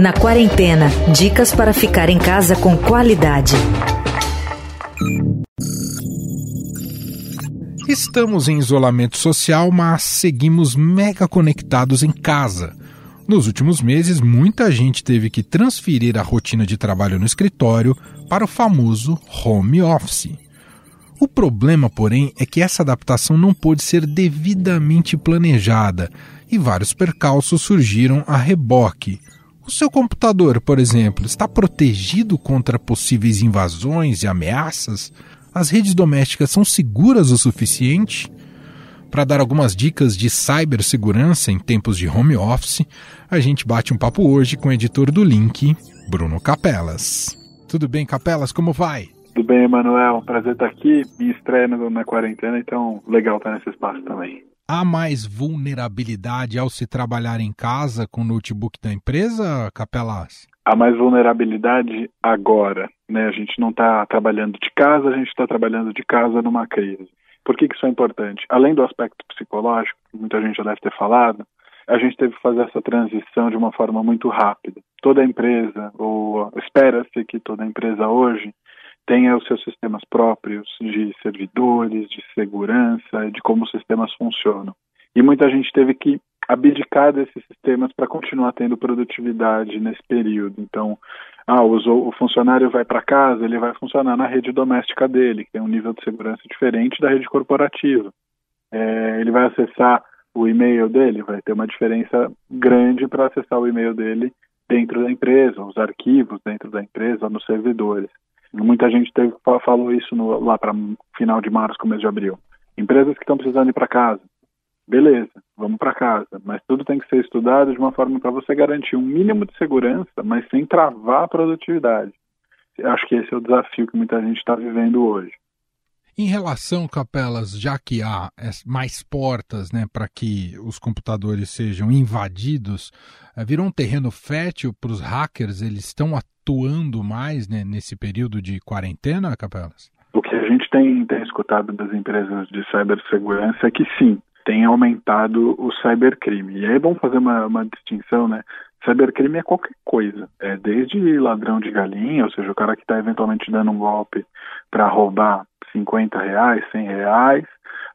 Na quarentena, dicas para ficar em casa com qualidade. Estamos em isolamento social, mas seguimos mega conectados em casa. Nos últimos meses, muita gente teve que transferir a rotina de trabalho no escritório para o famoso home office. O problema, porém, é que essa adaptação não pôde ser devidamente planejada e vários percalços surgiram a reboque. O seu computador, por exemplo, está protegido contra possíveis invasões e ameaças? As redes domésticas são seguras o suficiente? Para dar algumas dicas de cibersegurança em tempos de home office, a gente bate um papo hoje com o editor do Link, Bruno Capelas. Tudo bem, Capelas? Como vai? Tudo bem, Emanuel. Prazer estar aqui. Me estreia na quarentena, então legal estar nesse espaço também. Há mais vulnerabilidade ao se trabalhar em casa com o notebook da empresa, Capelas? Há mais vulnerabilidade agora. Né? A gente não está trabalhando de casa, a gente está trabalhando de casa numa crise. Por que, que isso é importante? Além do aspecto psicológico, que muita gente já deve ter falado, a gente teve que fazer essa transição de uma forma muito rápida. Toda empresa, ou espera-se que toda empresa hoje, tenha os seus sistemas próprios de servidores, de segurança, de como os sistemas funcionam. E muita gente teve que abdicar desses sistemas para continuar tendo produtividade nesse período. Então, ah, o, o funcionário vai para casa, ele vai funcionar na rede doméstica dele, que tem um nível de segurança diferente da rede corporativa. É, ele vai acessar o e-mail dele, vai ter uma diferença grande para acessar o e-mail dele dentro da empresa, os arquivos dentro da empresa, nos servidores. Muita gente teve, falou isso no, lá para final de março, começo de abril. Empresas que estão precisando ir para casa. Beleza, vamos para casa, mas tudo tem que ser estudado de uma forma para você garantir um mínimo de segurança, mas sem travar a produtividade. Acho que esse é o desafio que muita gente está vivendo hoje. Em relação, Capelas, já que há mais portas né, para que os computadores sejam invadidos, eh, virou um terreno fértil para os hackers? Eles estão atuando mais né, nesse período de quarentena, Capelas? O que a gente tem, tem escutado das empresas de cibersegurança é que sim, tem aumentado o cybercrime. E aí é bom fazer uma, uma distinção, né? Cybercrime é qualquer coisa, é desde ladrão de galinha, ou seja, o cara que está eventualmente dando um golpe para roubar 50 reais, 100 reais,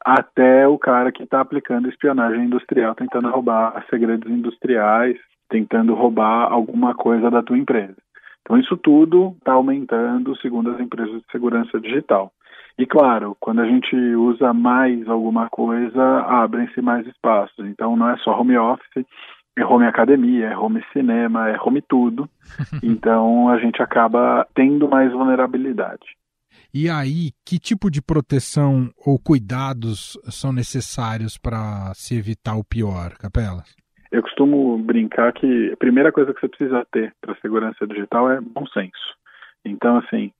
até o cara que está aplicando espionagem industrial, tentando roubar segredos industriais, tentando roubar alguma coisa da tua empresa. Então isso tudo está aumentando segundo as empresas de segurança digital. E claro, quando a gente usa mais alguma coisa, abrem-se mais espaços. Então não é só home office, é home academia, é home cinema, é home tudo. Então a gente acaba tendo mais vulnerabilidade. E aí, que tipo de proteção ou cuidados são necessários para se evitar o pior, Capelas? Eu costumo brincar que a primeira coisa que você precisa ter para segurança digital é bom senso. Então, assim,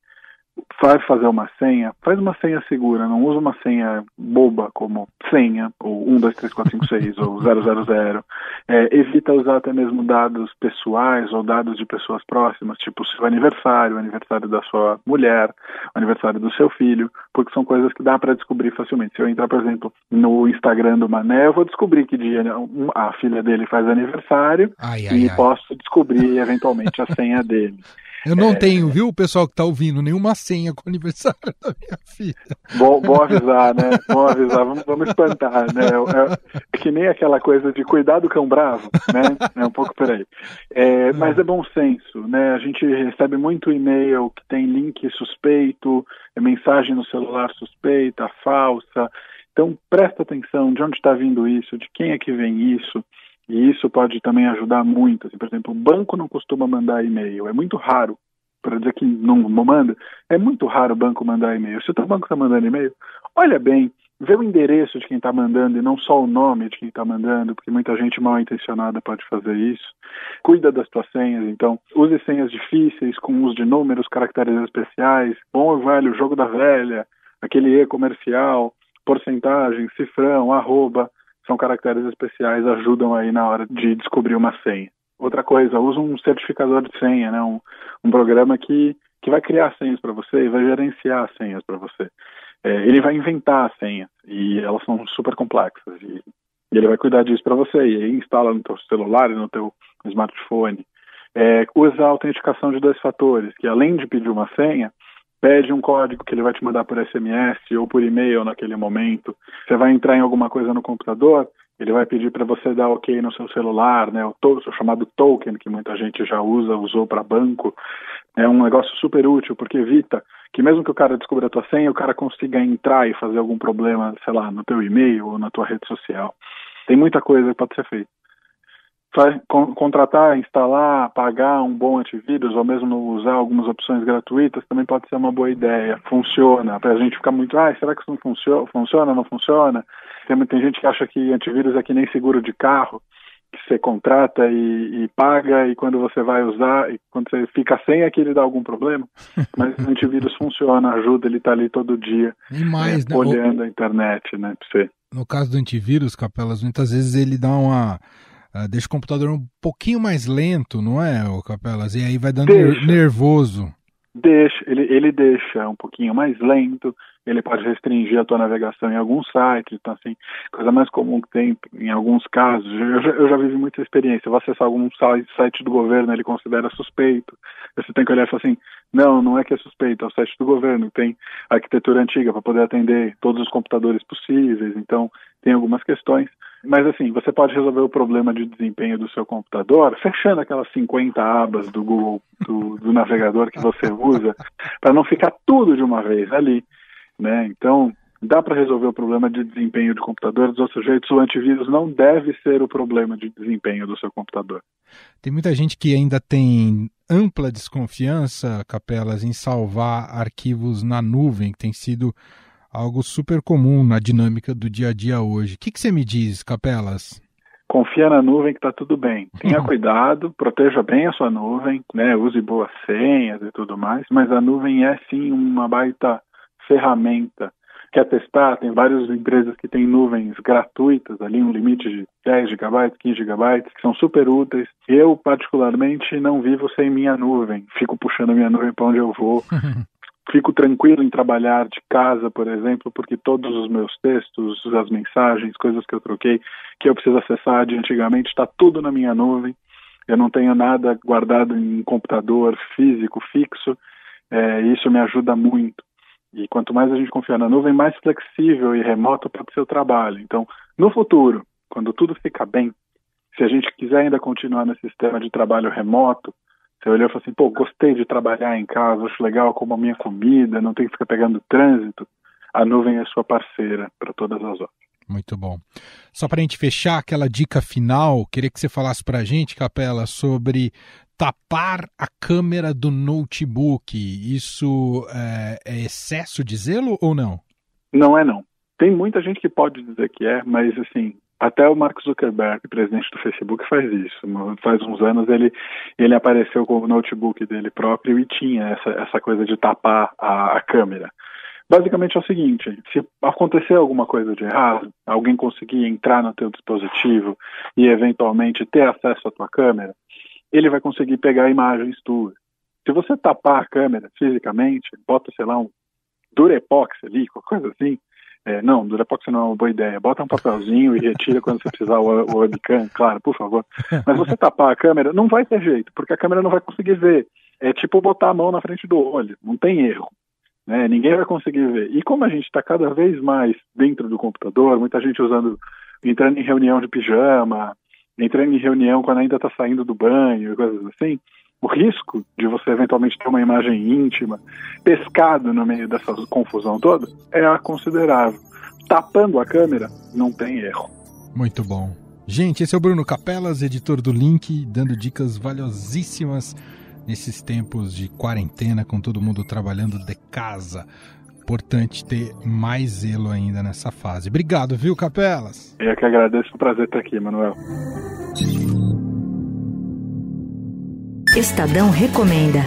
vai fazer uma senha, faz uma senha segura, não usa uma senha boba como senha, ou 1, 2, 3, 4, 5, 6, ou 000. É, evita usar até mesmo dados pessoais ou dados de pessoas próximas, tipo o seu aniversário, o aniversário da sua mulher, o aniversário do seu filho, porque são coisas que dá para descobrir facilmente. Se eu entrar, por exemplo, no Instagram do Mané, eu vou descobrir que dia a filha dele faz aniversário ai, ai, e ai. posso descobrir eventualmente a senha dele. Eu não é... tenho, viu, o pessoal que está ouvindo, nenhuma senha com o aniversário da minha filha. Bom, bom avisar, né? Bom avisar, vamos, vamos espantar, né? É, é, que nem aquela coisa de cuidar do cão bravo, né? É um pouco por aí. É, mas é bom senso, né? A gente recebe muito e-mail que tem link suspeito, mensagem no celular suspeita, falsa. Então, presta atenção de onde está vindo isso, de quem é que vem isso. E isso pode também ajudar muito. Assim, por exemplo, o banco não costuma mandar e-mail. É muito raro, para dizer que não, não manda, é muito raro o banco mandar e-mail. Se o teu banco está mandando e-mail, olha bem, vê o endereço de quem está mandando e não só o nome de quem está mandando, porque muita gente mal intencionada pode fazer isso. Cuida das tuas senhas, então use senhas difíceis com uso de números, caracteres especiais, bom e velho jogo da velha, aquele e comercial, porcentagem, cifrão, arroba são caracteres especiais, ajudam aí na hora de descobrir uma senha. Outra coisa, usa um certificador de senha, né? um, um programa que, que vai criar senhas para você e vai gerenciar as senhas para você. É, ele vai inventar as senhas e elas são super complexas. E E ele vai cuidar disso para você. E aí instala no teu celular e no teu smartphone. É, usa a autenticação de dois fatores, que além de pedir uma senha, pede um código que ele vai te mandar por SMS ou por e-mail naquele momento. Você vai entrar em alguma coisa no computador, ele vai pedir para você dar OK no seu celular, né? O, to o chamado token que muita gente já usa, usou para banco. É um negócio super útil porque evita que mesmo que o cara descubra a tua senha, o cara consiga entrar e fazer algum problema, sei lá, no teu e-mail ou na tua rede social. Tem muita coisa que pode ser feita contratar, instalar, pagar um bom antivírus ou mesmo usar algumas opções gratuitas também pode ser uma boa ideia. Funciona. Para a gente ficar muito, ah, será que isso não funciona? Funciona, não funciona? Tem, tem gente que acha que antivírus é que nem seguro de carro, que você contrata e, e paga e quando você vai usar, e quando você fica sem é que ele dá algum problema. Mas o antivírus funciona, ajuda, ele está ali todo dia. E mais, é, né? Olhando o... a internet, né? Você. No caso do antivírus, Capelas, muitas vezes ele dá uma Uh, deixa o computador um pouquinho mais lento, não é, o Capelas? E aí vai dando deixa. nervoso. Deixa, ele, ele deixa um pouquinho mais lento, ele pode restringir a tua navegação em alguns sites, então assim, coisa mais comum que tem em alguns casos, eu já, eu já vivi muita experiência, você acessar algum site, site do governo, ele considera suspeito, você tem que olhar e falar assim, não, não é que é suspeito, é o site do governo, tem arquitetura antiga para poder atender todos os computadores possíveis, então tem algumas questões, mas assim, você pode resolver o problema de desempenho do seu computador fechando aquelas 50 abas do Google, do, do navegador que você usa, para não ficar tudo de uma vez ali. Né? Então, dá para resolver o problema de desempenho do computador dos outros jeitos. O antivírus não deve ser o problema de desempenho do seu computador. Tem muita gente que ainda tem ampla desconfiança, Capelas, em salvar arquivos na nuvem, que tem sido algo super comum na dinâmica do dia a dia hoje. O que, que você me diz, Capelas? Confia na nuvem que está tudo bem. Tenha cuidado, proteja bem a sua nuvem, né? use boas senhas e tudo mais, mas a nuvem é sim uma baita ferramenta. Quer testar? Tem várias empresas que têm nuvens gratuitas, ali um limite de 10 GB, 15 GB, que são super úteis. Eu, particularmente, não vivo sem minha nuvem. Fico puxando minha nuvem para onde eu vou. fico tranquilo em trabalhar de casa, por exemplo, porque todos os meus textos, as mensagens, coisas que eu troquei, que eu preciso acessar de antigamente, está tudo na minha nuvem. Eu não tenho nada guardado em computador físico, fixo. É, isso me ajuda muito. E quanto mais a gente confiar na nuvem, mais flexível e remoto ser o trabalho. Então, no futuro, quando tudo fica bem, se a gente quiser ainda continuar nesse sistema de trabalho remoto, você olhou e falou assim, pô, gostei de trabalhar em casa, acho legal como a minha comida, não tem que ficar pegando trânsito. A nuvem é sua parceira para todas as horas. Muito bom. Só para a gente fechar aquela dica final, queria que você falasse para a gente, Capela, sobre tapar a câmera do notebook. Isso é, é excesso de zelo ou não? Não é não. Tem muita gente que pode dizer que é, mas assim, até o Mark Zuckerberg, presidente do Facebook, faz isso. Faz uns anos ele, ele apareceu com o notebook dele próprio e tinha essa, essa coisa de tapar a, a câmera. Basicamente é o seguinte, se acontecer alguma coisa de errado, alguém conseguir entrar no teu dispositivo e eventualmente ter acesso à tua câmera, ele vai conseguir pegar imagens tuas. Se você tapar a câmera fisicamente, bota, sei lá, um Durepox ali, qualquer coisa assim, é, não, Durepox não é uma boa ideia. Bota um papelzinho e retira quando você precisar o, o webcam, claro, por favor. Mas você tapar a câmera, não vai ter jeito, porque a câmera não vai conseguir ver. É tipo botar a mão na frente do olho, não tem erro. Né? Ninguém vai conseguir ver. E como a gente está cada vez mais dentro do computador, muita gente usando, entrando em reunião de pijama, entrando em reunião quando ainda está saindo do banho, coisas assim, o risco de você eventualmente ter uma imagem íntima pescado no meio dessa confusão toda é considerável. Tapando a câmera, não tem erro. Muito bom. Gente, esse é o Bruno Capelas, editor do Link, dando dicas valiosíssimas nesses tempos de quarentena, com todo mundo trabalhando de casa. Importante ter mais zelo ainda nessa fase. Obrigado, viu, Capelas? Eu que agradeço, o prazer estar aqui, Manuel. Estadão Recomenda.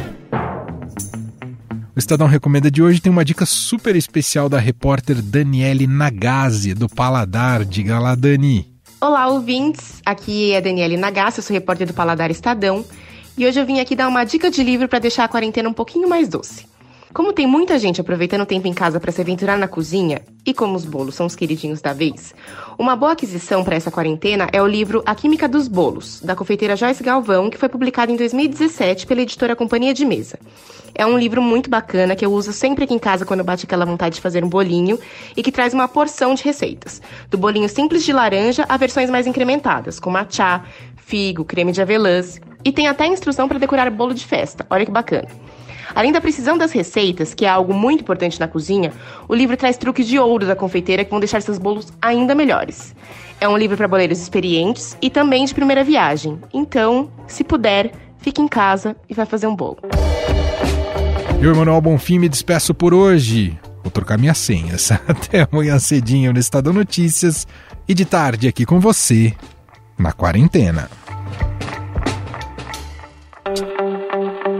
O Estadão Recomenda de hoje tem uma dica super especial da repórter Daniele Nagase, do Paladar. Diga lá, Dani. Olá, ouvintes. Aqui é Daniele Nagase, eu sou repórter do Paladar Estadão. E hoje eu vim aqui dar uma dica de livro para deixar a quarentena um pouquinho mais doce. Como tem muita gente aproveitando o tempo em casa para se aventurar na cozinha, e como os bolos são os queridinhos da vez, uma boa aquisição para essa quarentena é o livro A Química dos Bolos, da confeiteira Joyce Galvão, que foi publicado em 2017 pela editora Companhia de Mesa. É um livro muito bacana que eu uso sempre aqui em casa quando bate aquela vontade de fazer um bolinho e que traz uma porção de receitas, do bolinho simples de laranja a versões mais incrementadas, como matcha, figo, creme de avelãs, e tem até instrução para decorar bolo de festa. Olha que bacana. Além da precisão das receitas, que é algo muito importante na cozinha, o livro traz truques de ouro da confeiteira que vão deixar seus bolos ainda melhores. É um livro para boleiros experientes e também de primeira viagem. Então, se puder, fique em casa e vai fazer um bolo. Eu, Emanuel Bonfim, me despeço por hoje. Vou trocar minhas senhas. Até amanhã cedinho no Estado Notícias e de tarde aqui com você na quarentena.